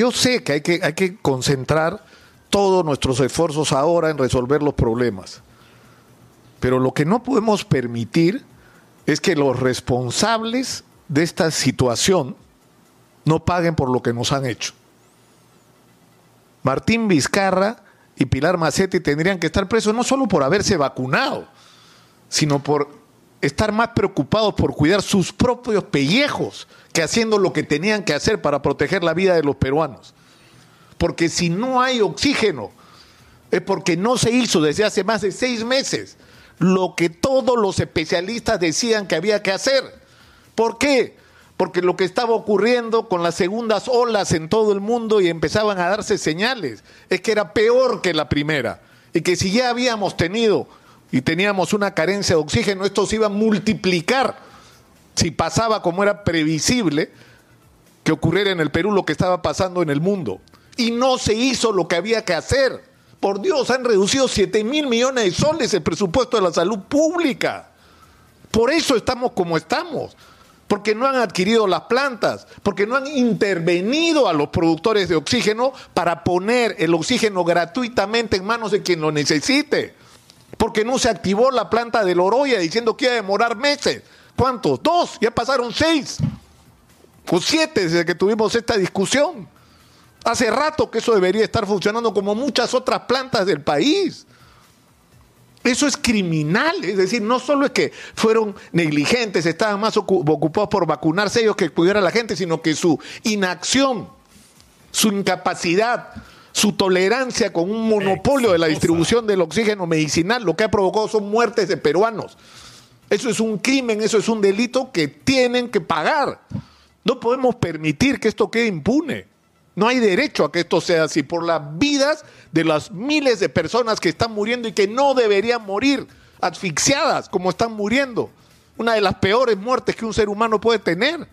yo sé que hay, que hay que concentrar todos nuestros esfuerzos ahora en resolver los problemas. Pero lo que no podemos permitir es que los responsables de esta situación no paguen por lo que nos han hecho. Martín Vizcarra y Pilar Macetti tendrían que estar presos no solo por haberse vacunado, sino por estar más preocupados por cuidar sus propios pellejos que haciendo lo que tenían que hacer para proteger la vida de los peruanos. Porque si no hay oxígeno, es porque no se hizo desde hace más de seis meses lo que todos los especialistas decían que había que hacer. ¿Por qué? Porque lo que estaba ocurriendo con las segundas olas en todo el mundo y empezaban a darse señales es que era peor que la primera. Y que si ya habíamos tenido y teníamos una carencia de oxígeno, esto se iba a multiplicar si pasaba como era previsible que ocurriera en el Perú lo que estaba pasando en el mundo. Y no se hizo lo que había que hacer. Por Dios, han reducido 7 mil millones de soles el presupuesto de la salud pública. Por eso estamos como estamos. Porque no han adquirido las plantas, porque no han intervenido a los productores de oxígeno para poner el oxígeno gratuitamente en manos de quien lo necesite. Porque no se activó la planta de Loroya diciendo que iba a demorar meses. ¿Cuántos? Dos, ya pasaron seis o siete desde que tuvimos esta discusión. Hace rato que eso debería estar funcionando como muchas otras plantas del país. Eso es criminal, es decir, no solo es que fueron negligentes, estaban más ocupados por vacunarse ellos que cuidar a la gente, sino que su inacción, su incapacidad, su tolerancia con un monopolio de la distribución del oxígeno medicinal, lo que ha provocado son muertes de peruanos. Eso es un crimen, eso es un delito que tienen que pagar. No podemos permitir que esto quede impune. No hay derecho a que esto sea así por las vidas de las miles de personas que están muriendo y que no deberían morir asfixiadas como están muriendo. Una de las peores muertes que un ser humano puede tener.